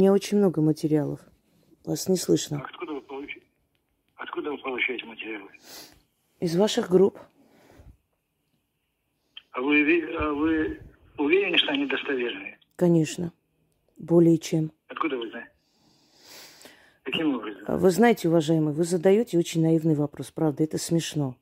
У меня очень много материалов. Вас не слышно. Откуда вы, получ... Откуда вы получаете материалы? Из ваших групп. А вы, а вы уверены, что они достоверные? Конечно. Более чем. Откуда вы знаете? Каким образом? А Вы знаете, уважаемый, вы задаете очень наивный вопрос, правда, это смешно.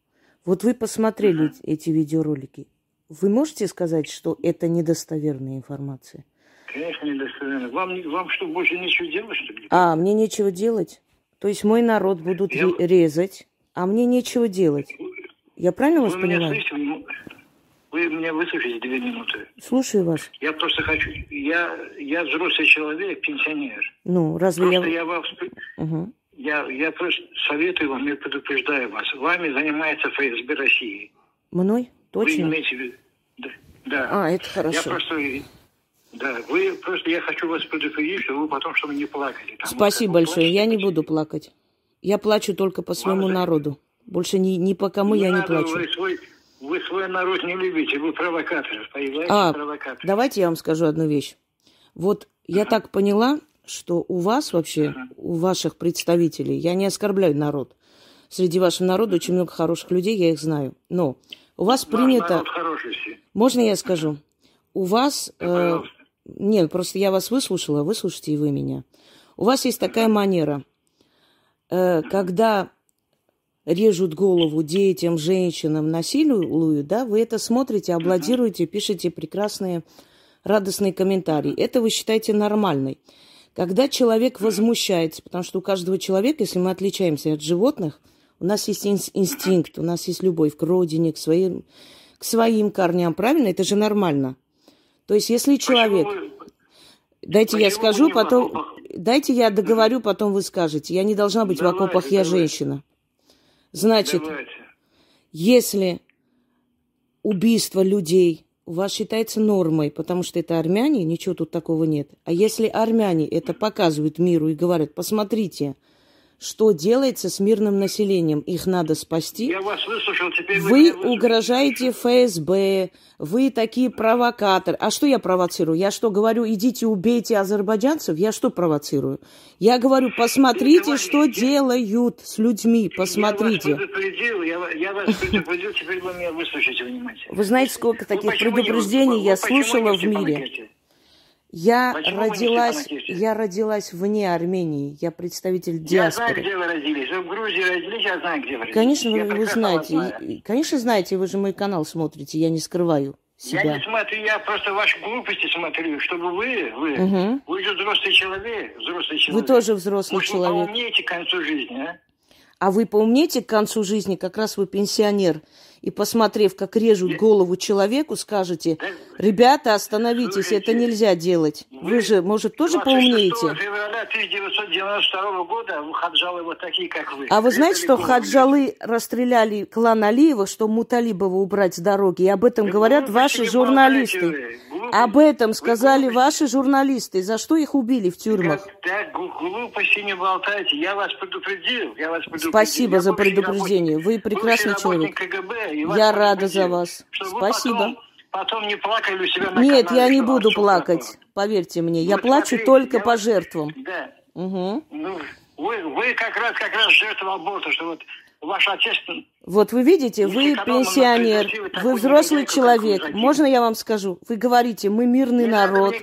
Вот вы посмотрели эти- эти видеоролики. Вы можете сказать, что это недостоверная информация? Конечно, недостоверно. Вам, вам что, больше нечего делать, что ли? А, мне нечего делать? То есть мой народ будут Я- ре- резать, а мне нечего делать. Я правильно вас Вы меня понимаю? слышите? Вы- Вы меня выслушаете две минуты. Слушаю вас. Я просто хочу... Я, я взрослый человек, пенсионер. Ну, разве Просто я... я вас... Мгм. Я, я просто советую вам и предупреждаю вас. Вами занимается ФСБ России. Мной? Вы Точно? имеете в виду... Да. А, это Я хорошо. просто... Да, вы просто... Я хочу вас предупредить, что вы потом, чтобы не плакали. Там, Спасибо большое. Я не плачете, буду плакать. Я плачу только по своему за- народу. Больше ни, ни по кому я не надо, плачу. Вы свой, вы свой народ не любите, вы провокатор? А, провокатор. давайте я вам скажу одну вещь. Вот я так поняла, что у вас вообще, у ваших представителей, я не оскорбляю народ. Среди вашего народа очень много хороших людей, я их знаю. Но у вас Ваш принято... Можно я скажу? У вас... э. Нет, просто я вас выслушала, выслушайте и вы меня. У вас есть такая манера, э, когда режут голову детям, женщинам, насилуют, да, вы это смотрите, аплодируете, пишете прекрасные, радостные комментарии. Это вы считаете нормальной. Когда человек возмущается, потому что у каждого человека, если мы отличаемся от животных, у нас есть инс- инстинкт, у нас есть любовь к родине, к своим, к своим корням, правильно? Это же нормально. То есть, если человек... Почему Дайте я Почему вы скажу, в потом... Дайте я договорю, потом вы скажете. Я не должна быть в Давайте, окопах, я давайте. женщина. Значит, Давайте. если убийство людей у вас считается нормой, потому что это армяне, ничего тут такого нет. А если армяне это показывают миру и говорят, посмотрите, что делается с мирным населением, их надо спасти, Я вас выслушал, теперь вы, вы угрожаете ФСБ, вы такие провокаторы. А что я провоцирую? Я что говорю, идите убейте азербайджанцев? Я что провоцирую? Я говорю, посмотрите, что я- делают с людьми, Я посмотрите. вас предупредил, я, я вас предупредил, теперь вы меня выслушайте внимательно. Вы знаете, сколько таких предупреждений я слушала в мире? Я Почему вы родилась, я родилась вне Армении, я представитель Я знаю, диаспоры. где вы родились. Вы в Грузии родились, я знаю, где вы родились. Конечно, Я вы, вы знаете, знаю. Конечно знаете, вы же мой канал смотрите, я не скрываю Я себя. не смотрю, я просто ваши глупости смотрю, чтобы вы, вы, Мгм. вы же взрослый человек, взрослый Вы человек. тоже взрослый Может, вы человек. поумнеете к концу жизни, а? А вы поумнете к концу жизни, как раз вы пенсионер, и посмотрев, как режут голову человеку, скажете, ребята, остановитесь, Слушайте, это нельзя делать. Вы же, может, тоже 26 поумнеете? февраля 1992 года хаджалы вот такие, как вы. А вы знаете, что хаджалы расстреляли клан Алиева, что Муталибова убрать с дороги? И об этом Да говорят ваши журналисты. Вы. Об этом Вы сказали глупости. ваши журналисты. За что их убили в тюрьмах? Так, так, глу- глупости не болтайте. Я вас предупредил. Я вас предупредил. Спасибо Я за предупреждение. работник- Вы прекрасный человек. КГБ, Я рада за вас. вы Спасибо. Потом, потом не плакали у себя на Нет, канале, я не буду плакать. плохо. Поверьте мне, я Вот плачу только я по жертвам. Да. Мгм. Ну, вы, вы как раз как раз жертва аборта, что вот ваш отец Вот вы видите, вы пенсионер, не вы взрослый человек. Можно я вам скажу? Вы говорите, мы мирный не народ.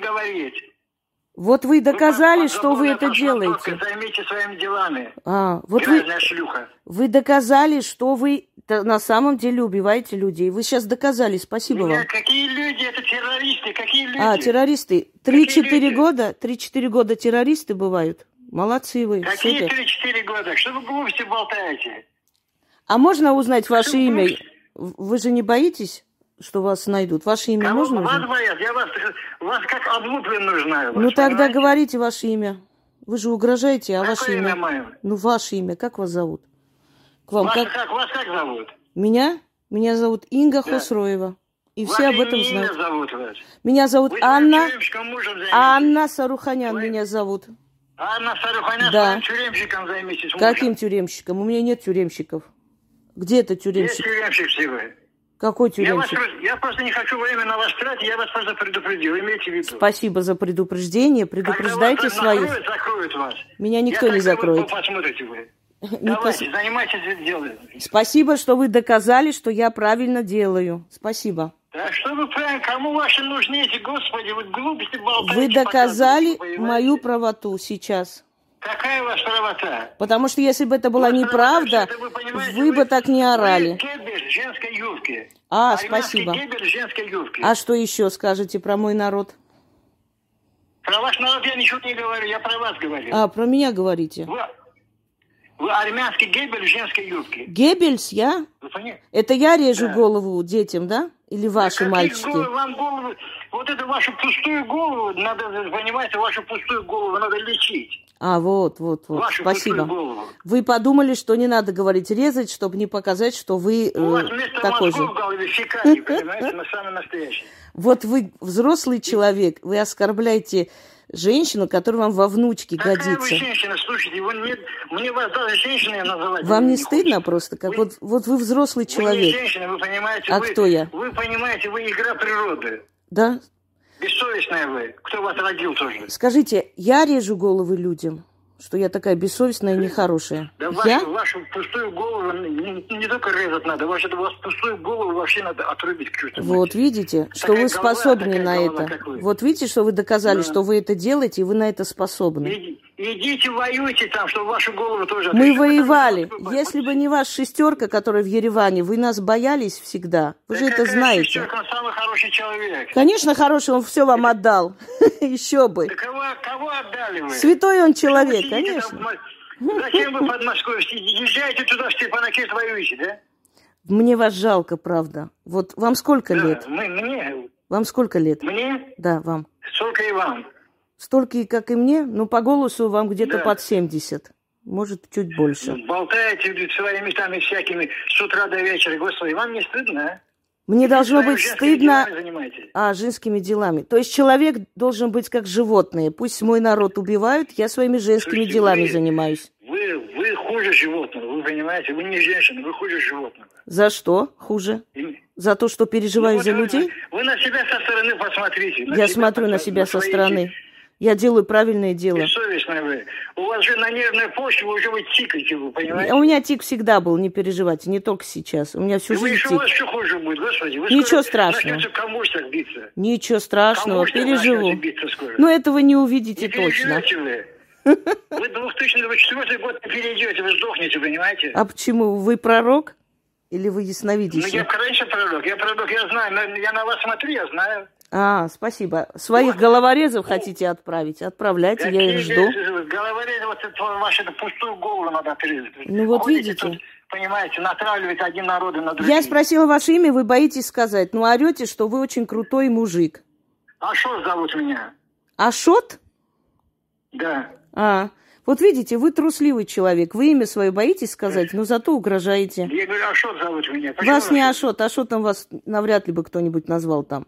Вот вы доказали, Вы что вы это делаете. Займитесь своими делами. А, вот вы, шлюха. вы доказали, что вы на самом деле убиваете людей. Вы сейчас доказали, спасибо Меня вам. какие люди? Это террористы. Какие люди? А, террористы. Три-четыре года, три-четыре года террористы бывают. Молодцы вы, Какие супер. 3-4 года? Что вы глупости болтаете? А можно узнать ваше имя? Вы же не боитесь, что вас найдут? Ваше имя Кого можно вас узнать? боят? Я вас, вас как облупленную знаю. Ну вас, тогда понимаете? говорите ваше имя. Вы же угрожаете, а Какое ваше имя имя? мое? Ну, ваше имя, как вас зовут? К вам Ваше как? как? Вас как зовут? Меня? Меня зовут Инга Да. Хосроева. И Вас все об этом знают. зовут вас. Меня зовут Вы Анна. Анна Саруханян Вы- меня зовут. Анна Саруханян, Да. тюремщиком займитесь мужем. Каким тюремщиком? У меня нет тюремщиков. Где это Есть тюремщик? тюремщик все вы. Какой Я, вас, тюремщик? я просто не хочу время на вас тратить, я вас просто предупредил, имейте в виду. Спасибо за предупреждение. Предупреждайте Когда своих. накроют, закроют вас. Меня никто Я не закроет. Вы посмотрите вы. Не Давайте, пос- занимайтесь делом. Спасибо, что вы доказали, что я правильно делаю. Спасибо. Да что вы правильно, кому ваши нужны эти, господи, вы глупости болтаете. Вы доказали мою правоту сейчас. Какая вас правота? Потому что если бы это была Ваша неправда, правота, вы вы бы так не орали. Геббельс в женской юбке. А, спасибо. Геббельс в женской юбке. А что еще скажете про мой народ? Про ваш народ я ничего не говорю, я про вас говорю. А, про меня говорите. Вы, вы армянский Геббельс в женской юбке. Геббельс, я? Вы понимаете? Это я режу Да. голову детям, да? Или ваши Каких мальчики? вам голову, вот эту вашу пустую голову, надо, понимаете, вашу пустую голову надо лечить. А, вот, вот, вот. вашу Спасибо. Вы подумали, что не надо говорить резать, чтобы не показать, что вы У вас э, вместо такой же. мозгов в голове фекалии, понимаете, на самый настоящий. Вот вы взрослый человек, вы оскорбляете женщину, которая вам во внучке Какая вы годится. женщина, слушайте, вы мне, мне вас даже женщиной называть Вам не хочется. стыдно просто? Как Вы- вот, вот вы взрослый Вы не человек, женщина, вы понимаете, А вы, кто я? Вы понимаете, вы игра природы. да? Бессовестная вы. Кто вас родил тоже? Скажите, я режу головы людям, что я такая бессовестная и нехорошая. Да Я? вашу, вашу пустую голову не, не только резать надо, вашу, вас пустую голову вообще надо отрубить. Вот видите, что Такая вы способны на голова, это. Вот видите, что вы доказали, Да. что вы это делаете, и вы на это способны. Иди- идите воюйте там, чтобы вашу голову тоже... Мы воевали. Если бы не ваша шестерка, которая в Ереване, вы нас боялись всегда. Вы же это знаете. шестерка, Он самый хороший человек. Конечно, хороший, он все вам отдал. Еще бы. Да кого, кого отдали вы? Святой он вы человек, там конечно. Зачем вы под Москвой сидите? Езжайте туда, в Степанакерт воюете, да? Мне вас жалко, правда. Вот вам сколько Да, лет? мы- мне, Вам сколько лет? мне, Да, вам. сколько и вам. Столько, как и мне? Ну, по голосу вам где-то Да. под 70. Может, чуть больше. Болтаете своими там и всякими с утра до вечера. Господи, вам не стыдно, а? Мне должно Своими быть стыдно а, женскими делами. То есть человек должен быть как животное. Пусть мой народ убивают, я своими женскими Слушайте, делами вы- занимаюсь. Вы, вы хуже животного, вы понимаете? Вы не женщина, вы хуже животного. За что хуже? И- За то, что переживаю Ну, за вот вы- людей? Вы на себя со стороны посмотрите. Я смотрю на себя со свои стороны. Я делаю правильное дело. Бессовестная вы. У вас же на нервной почве уже вы тикаете, вы понимаете? У меня тик всегда был, не переживайте, не только сейчас. У меня всю И вы жизнь еще у тик. вас еще хуже будет, господи. Вы Ничего скоро страшного. В биться. Ничего страшного, переживу. начнете биться скоро. Но этого не не увидите точно. переживете вы. Вы 2024 год не перейдете, вы сдохнете, понимаете? А почему? Вы пророк? Или вы Ну, я ясновидящий? раньше пророк, я пророк, я знаю, на- я на вас смотрю, я знаю. А, спасибо. Своих головорезов хотите отправить? Отправляйте, я их жду. Говорили, вот это, вашу эту пустую голову надо отрезать. Ну, вот Ходите видите. тут, понимаете, натравливать один народы на другие. Я спросила ваше имя, вы боитесь сказать. Ну, орете, что вы очень крутой мужик. А что зовут меня? Ашот? Да. А, вот видите, вы трусливый человек. Вы имя свое боитесь сказать, но зато угрожаете. Я говорю, а что зовут меня? Почему Вас не Ашот? Ашот, Ашотом вас навряд ли бы кто-нибудь назвал там.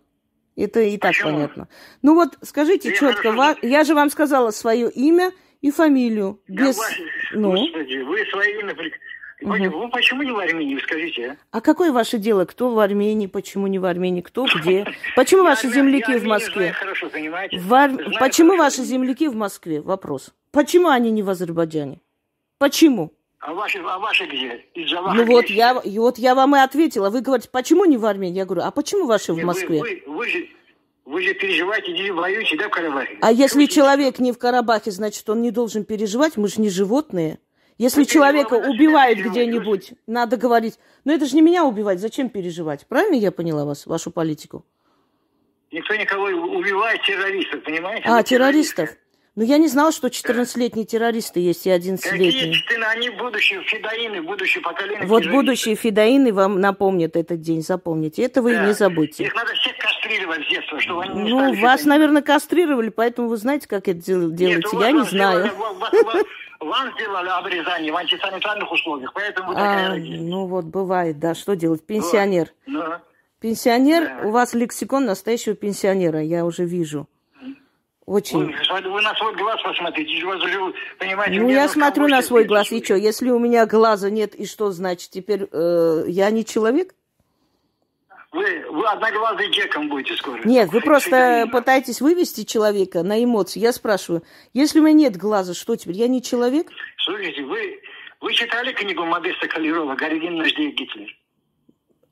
Это и так Почему? понятно. Ну вот, скажите Я четко, хорошо ва- я же вам сказала свое имя и фамилию. Да Без... вас- Ну, Господи, вы свое имя... при- Вы, почему не в Армении, скажите, а? а какое ваше дело? Кто в Армении, почему не в Армении, кто где? Почему ваши земляки в Москве? Почему ваши земляки в Москве? Вопрос. Почему они не в Азербайджане? Почему? А ваши, а ваши где? Из Джаваха Ну вот я, и вот я вам и ответила. Вы говорите, почему не в Армении? Я говорю, а почему ваши в Вы- Москве? Вы, вы же, вы же переживаете, идите воюете, да, в Карабахе? А если Вы- человек не в Карабахе, значит, он не должен переживать, мы же не животные. Если Вы человека убивают где-нибудь, надо говорить, ну это же не меня убивать, зачем переживать? Правильно я поняла вас, вашу политику? Никто никого убивает террористов, понимаете? А, Вы террористов? Ну я не знала, что 14-летние террористы есть и Какие 11-летние. четыре, они будущие федоины, будущее поколение Вот террористов. будущие фидаины вам напомнят этот день, запомните. Это вы Да. не забудьте. Их надо всех кастрировать с детства, чтобы они не Ну, вас, наверное, кастрировали, поэтому вы знаете, как это дел- делается. у вас Я не знаю. сделали- вам- сделали обрезание в антисанитарных условиях, поэтому А, ну вот, бывает, да, что делать? Пенсионер. Ну, Пенсионер, Да. у вас лексикон настоящего пенсионера, я уже вижу. Очень. вы, вы на свой глаз посмотрите, у вас уже, понимаете... Ну, я смотрю на свой глаз, и что, если у меня глаза нет, и что значит, теперь э, я не человек? Вы, вы одноглазый Джеком будете скоро. Нет, вы просто пытаетесь вывести человека на эмоции. Я спрашиваю, если у меня нет глаза, что теперь? Я не человек? Слушайте, вы, вы читали книгу Модеста Калерова «Городин наш Гитлер»?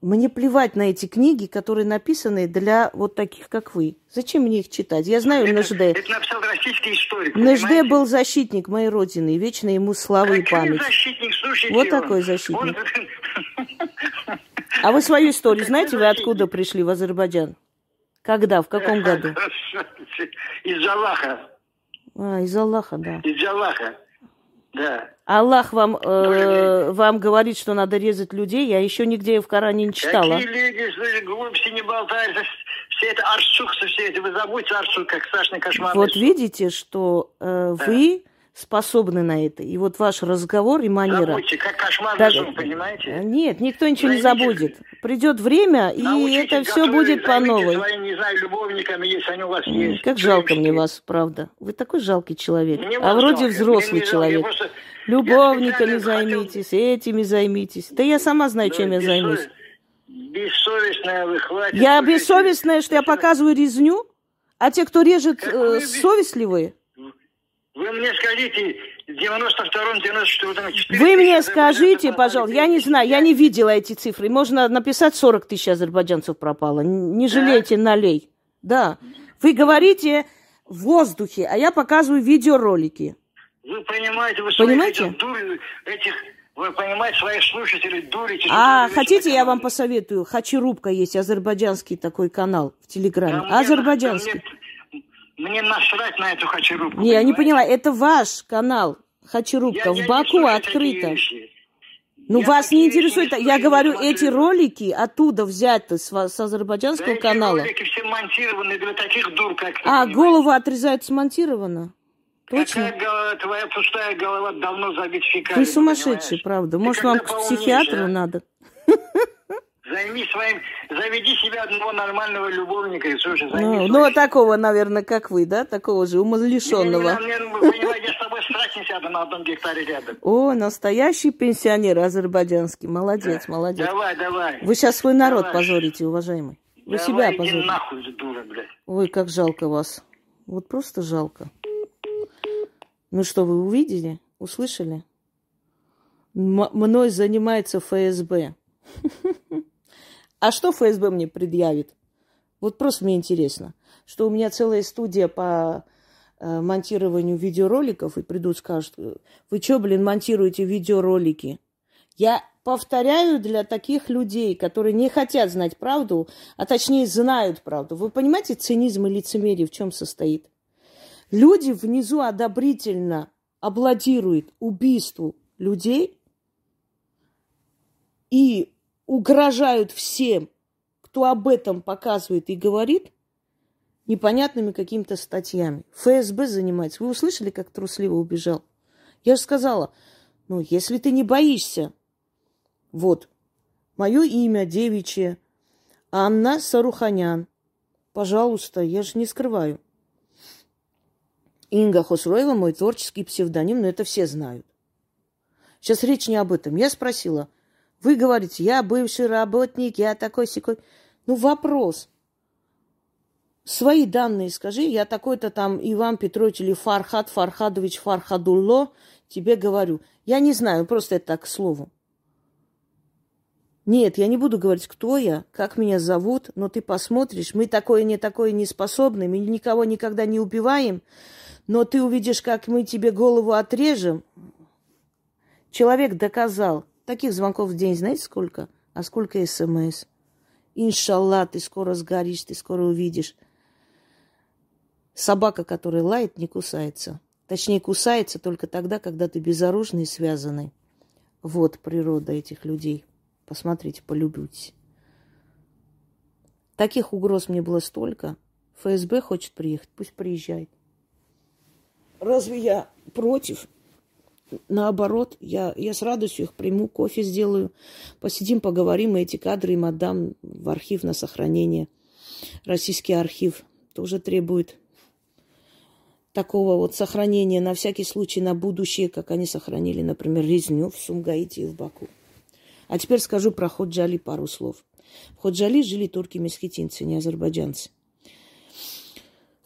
Мне плевать на эти книги, которые написаны для вот таких, как вы. Зачем мне их читать? Я знаю это, НЖД. это написал российский историк. НЖД понимаете? был защитник моей родины, и вечно ему слава и память. защитник, слушайте. Вот он- такой защитник. он- А вы свою историю знаете, вы откуда пришли в Азербайджан? Когда, в каком году? Из Аллаха. А, из Аллаха, да. Из Аллаха. Да. Аллах вам, э, вам говорит, что надо резать людей. Я еще нигде в Коране не читала. Какие люди, слушай, глупости не болтают. Все это аршуксы, все это. Вы забудьте аршук, как страшный кошмар. Вот видите, что э, вы способны на это. И вот ваш разговор и манера. Забудьте, как кошмар Так, сон, понимаете? Нет, никто ничего не Займитесь- забудет. Придет время, и это все будет по займитесь новой. своими, не знаю, любовниками, если они у вас есть. Как жалко мне вас, правда. Вы такой жалкий человек. Мне а вроде жалко, взрослый мне не человек. я просто- я Любовниками специально хотел- займитесь, этими займитесь. Да я сама знаю, чем я Да, займусь. бессовест- Бессовестная вы, хватит. Я бессовестная, что я показываю резню, а те, кто режет, э, совестливые. Вы мне скажите, в 92-м, 94-м, 4 Вы мне скажите, пожалуйста, я не знаю, я не видела эти цифры. Можно написать 40 тысяч азербайджанцев пропало. Не жалейте налей. Да. Вы говорите в воздухе, а я показываю видеоролики. Вы понимаете, вы Понимаете? этих, дури- этих, вы понимаете, своих слушателей дурите. А хотите, я вам посоветую? Хачерубка есть, азербайджанский такой канал в Да Телеграме. на- Азербайджанский. да Мне, мне насрать на эту хачерубку. Не, я не поняла, это ваш канал Хачерубка Я- в я Баку открыто. Ну, Я вас не интересует. Я говорю, не эти смотрю. ролики оттуда взяты с, с Да азербайджанского эти канала. ролики все монтированы для таких дур, как ты, А, понимаете? голову отрезают смонтировано? Точно? Какая голова, твоя пустая голова давно забит фекалией, Вы сумасшедший, понимаешь? правда. Может, вам к психиатру а? надо? Займись своим, заведи себе одного нормального любовника и слушай, Ну, займись ну, своим. такого, наверное, как вы, да? Такого же понимаете, я с тобой срать не сяду на одном гектаре рядом. О, настоящий пенсионер азербайджанский. Молодец, молодец. Давай, давай. Вы сейчас свой народ Давай. позорите, уважаемый. Вы давай, себя позорите. нахуй, дура, блядь. Ой, как жалко вас. Вот просто жалко. Ну что, вы увидели? Услышали? М- мной занимается ФСБ. А что ФСБ мне предъявит? Вот просто мне интересно, что у меня целая студия по э, монтированию видеороликов, и придут скажут, вы что, блин, монтируете видеоролики? Я повторяю для таких людей, которые не хотят знать правду, а точнее знают правду. Вы понимаете цинизм и лицемерие в чем состоит? Люди внизу одобрительно аплодируют убийству людей и угрожают всем, кто об этом показывает и говорит, непонятными какими-то статьями. ФСБ занимается. Вы услышали, как трусливо убежал? Я же сказала, ну, если ты не боишься, вот, мое имя девичье, Анна Саруханян. Пожалуйста, я же не скрываю. Инга Хосроева мой творческий псевдоним, но это все знают. Сейчас речь не об этом. Я спросила, вы говорите, я бывший работник, я такой секой. Ну, вопрос. Свои данные скажи, я такой-то там Иван Петрович или Фархад Фархадович Фархадулло, тебе говорю. Я не знаю, просто это так к слову. Нет, я не буду говорить, кто я, как меня зовут, но ты посмотришь, мы такое, не такое не способны, мы никого никогда не убиваем, но ты увидишь, как мы тебе голову отрежем. Человек доказал. Таких звонков в день знаете сколько? А сколько смс? Иншалла, ты скоро сгоришь, ты скоро увидишь. Собака, которая лает, не кусается. Точнее, кусается только тогда, когда ты безоружный и связанный. Вот природа этих людей. Посмотрите, полюбитесь. Таких угроз мне было столько. ФСБ хочет приехать, пусть приезжает. Разве я против? Наоборот, я, я с радостью их приму, кофе сделаю, посидим, поговорим, и эти кадры им отдам в архив на сохранение. Российский архив тоже требует такого вот сохранения на всякий случай, на будущее, как они сохранили, например, резню в Сумгаите и в Баку. А теперь скажу про Ходжали пару слов. В Ходжали жили турки-месхетинцы, не азербайджанцы.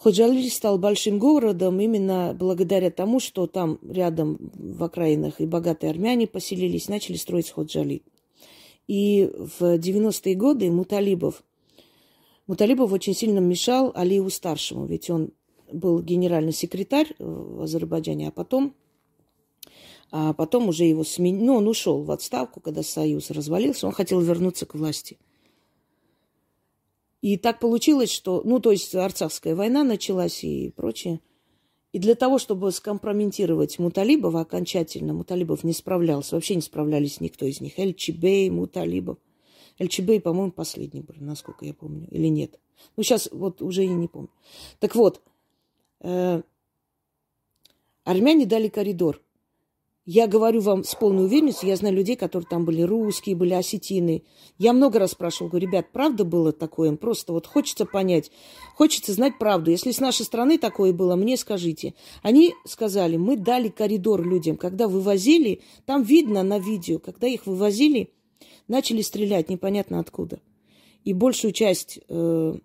Ходжали стал большим городом именно благодаря тому, что там рядом в окраинах и богатые армяне поселились, начали строить Ходжали. И в 90-е годы Муталибов, Муталибов очень сильно мешал Алиеву старшему, ведь он был генеральный секретарь в Азербайджане, а потом, а потом уже его сменил, ну, он ушел в отставку, когда Союз развалился, он хотел вернуться к власти. И так получилось, что, ну, то есть Арцахская война началась и прочее. И для того, чтобы скомпрометировать Муталибова окончательно, Муталибов не справлялся, вообще не справлялись никто из них. Эльчибей, Муталибов. Эльчибей, по-моему, последний был, насколько я помню, или нет. Ну, сейчас вот уже и не помню. Так вот, э, армяне дали коридор. Я говорю вам с полной уверенностью, я знаю людей, которые там были русские, были осетины. Я много раз спрашивала, говорю, ребят, правда было такое? Просто вот хочется понять, хочется знать правду. Если с нашей стороны такое было, мне скажите. Они сказали, мы дали коридор людям. Когда вывозили, там видно на видео, когда их вывозили, начали стрелять непонятно откуда. И большую часть э,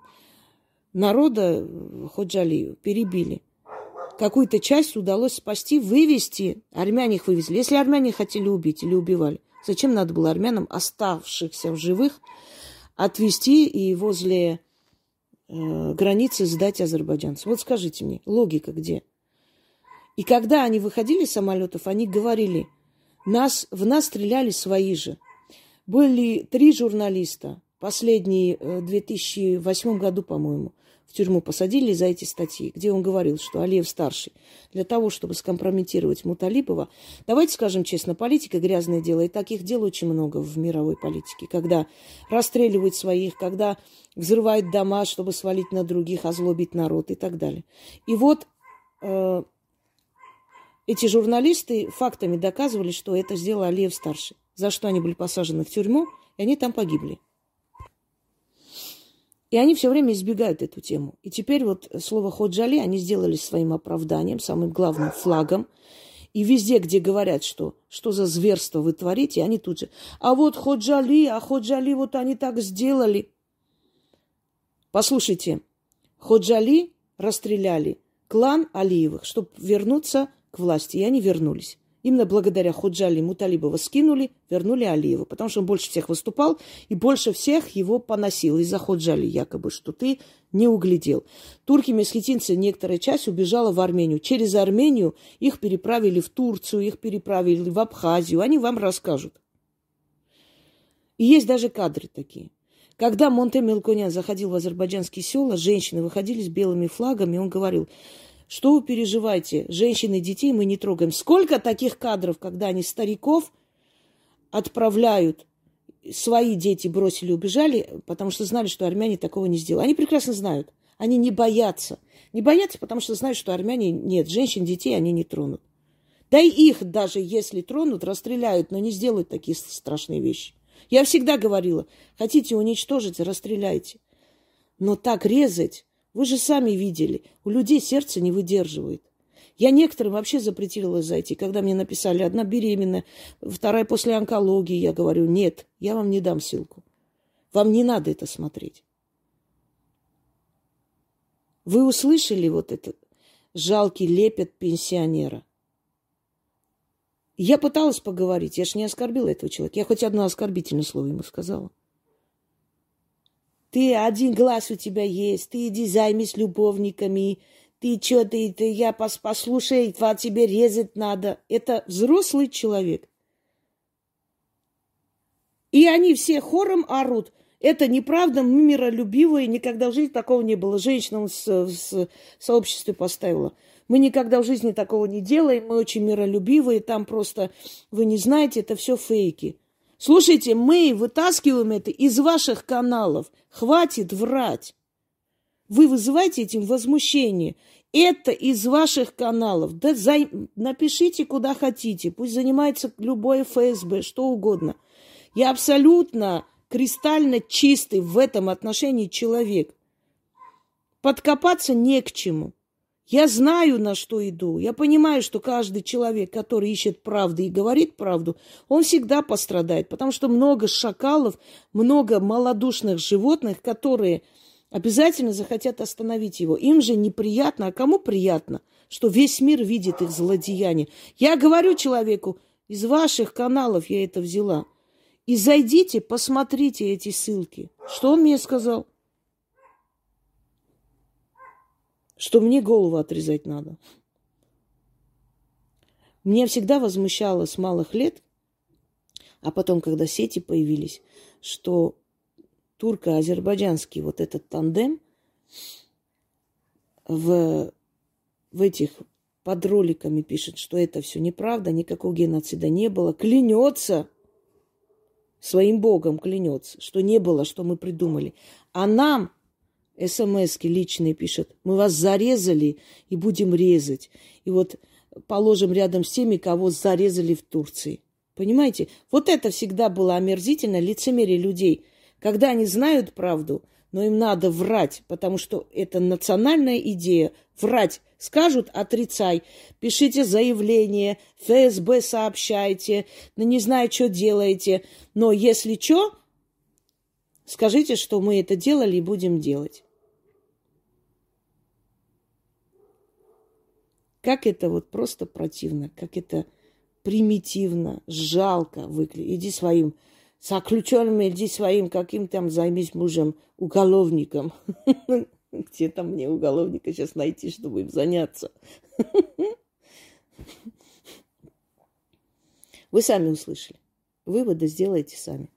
народа Ходжали перебили какую-то часть удалось спасти, вывести. Армяне их вывезли. Если армяне хотели убить или убивали, зачем надо было армянам, оставшихся в живых, отвезти и возле э, границы сдать азербайджанцев? Вот скажите мне, логика где? И когда они выходили из самолетов, они говорили, нас, в нас стреляли свои же. Были три журналиста, последний э, в 2008 году, по-моему, в тюрьму посадили за эти статьи, где он говорил, что Алиев старший, для того, чтобы скомпрометировать Муталипова. Давайте скажем честно, политика грязное дело, и таких дел очень много в мировой политике, когда расстреливают своих, когда взрывают дома, чтобы свалить на других, озлобить народ и так далее. И вот э, эти журналисты фактами доказывали, что это сделал Алиев старший, за что они были посажены в тюрьму, и они там погибли. И они все время избегают эту тему. И теперь вот слово ходжали они сделали своим оправданием, самым главным флагом. И везде, где говорят, что что за зверство вы творите, они тут же, а вот ходжали, а ходжали, вот они так сделали. Послушайте, ходжали расстреляли клан Алиевых, чтобы вернуться к власти, и они вернулись. Именно благодаря Худжали Муталибова скинули, вернули Алиева, потому что он больше всех выступал и больше всех его поносил из-за Худжали якобы, что ты не углядел. Турки-месхетинцы, некоторая часть убежала в Армению. Через Армению их переправили в Турцию, их переправили в Абхазию. Они вам расскажут. И есть даже кадры такие. Когда Монте Мелконян заходил в азербайджанские села, женщины выходили с белыми флагами, он говорил, что вы переживаете? Женщины и детей мы не трогаем. Сколько таких кадров, когда они стариков отправляют, свои дети бросили, убежали, потому что знали, что армяне такого не сделают. Они прекрасно знают. Они не боятся. Не боятся, потому что знают, что армяне нет. Женщин, детей они не тронут. Да и их даже если тронут, расстреляют, но не сделают такие страшные вещи. Я всегда говорила, хотите уничтожить, расстреляйте. Но так резать, вы же сами видели, у людей сердце не выдерживает. Я некоторым вообще запретила зайти. Когда мне написали, одна беременная, вторая после онкологии, я говорю, нет, я вам не дам ссылку. Вам не надо это смотреть. Вы услышали вот этот жалкий лепет пенсионера? Я пыталась поговорить, я же не оскорбила этого человека. Я хоть одно оскорбительное слово ему сказала. Ты один глаз у тебя есть, ты иди займись любовниками, ты что, ты, ты, я пос, послушай, а тебе резать надо. Это взрослый человек. И они все хором орут. Это неправда, мы миролюбивые, никогда в жизни такого не было. Женщина в, в сообществе поставила. Мы никогда в жизни такого не делаем, мы очень миролюбивые, там просто, вы не знаете, это все фейки. Слушайте, мы вытаскиваем это из ваших каналов. Хватит врать. Вы вызываете этим возмущение. Это из ваших каналов. Да зай... напишите куда хотите. Пусть занимается любое ФСБ, что угодно. Я абсолютно кристально чистый в этом отношении человек. Подкопаться не к чему. Я знаю, на что иду. Я понимаю, что каждый человек, который ищет правды и говорит правду, он всегда пострадает, потому что много шакалов, много малодушных животных, которые обязательно захотят остановить его. Им же неприятно, а кому приятно, что весь мир видит их злодеяние. Я говорю человеку, из ваших каналов я это взяла. И зайдите, посмотрите эти ссылки. Что он мне сказал? Что мне голову отрезать надо. Меня всегда возмущало с малых лет, а потом, когда сети появились, что турко-азербайджанский вот этот тандем в, в этих под роликами пишет, что это все неправда, никакого геноцида не было, клянется, своим богом клянется, что не было, что мы придумали. А нам смс личные пишет. Мы вас зарезали и будем резать. И вот положим рядом с теми, кого зарезали в Турции. Понимаете? Вот это всегда было омерзительно, лицемерие людей. Когда они знают правду, но им надо врать, потому что это национальная идея. Врать. Скажут, отрицай. Пишите заявление, ФСБ сообщайте, ну не знаю, что делаете. Но если что, скажите, что мы это делали и будем делать. Как это вот просто противно, как это примитивно, жалко выглядит. Иди своим заключенным, иди своим каким там займись мужем, уголовником. Где там мне уголовника сейчас найти, чтобы им заняться? Вы сами услышали. Выводы сделайте сами.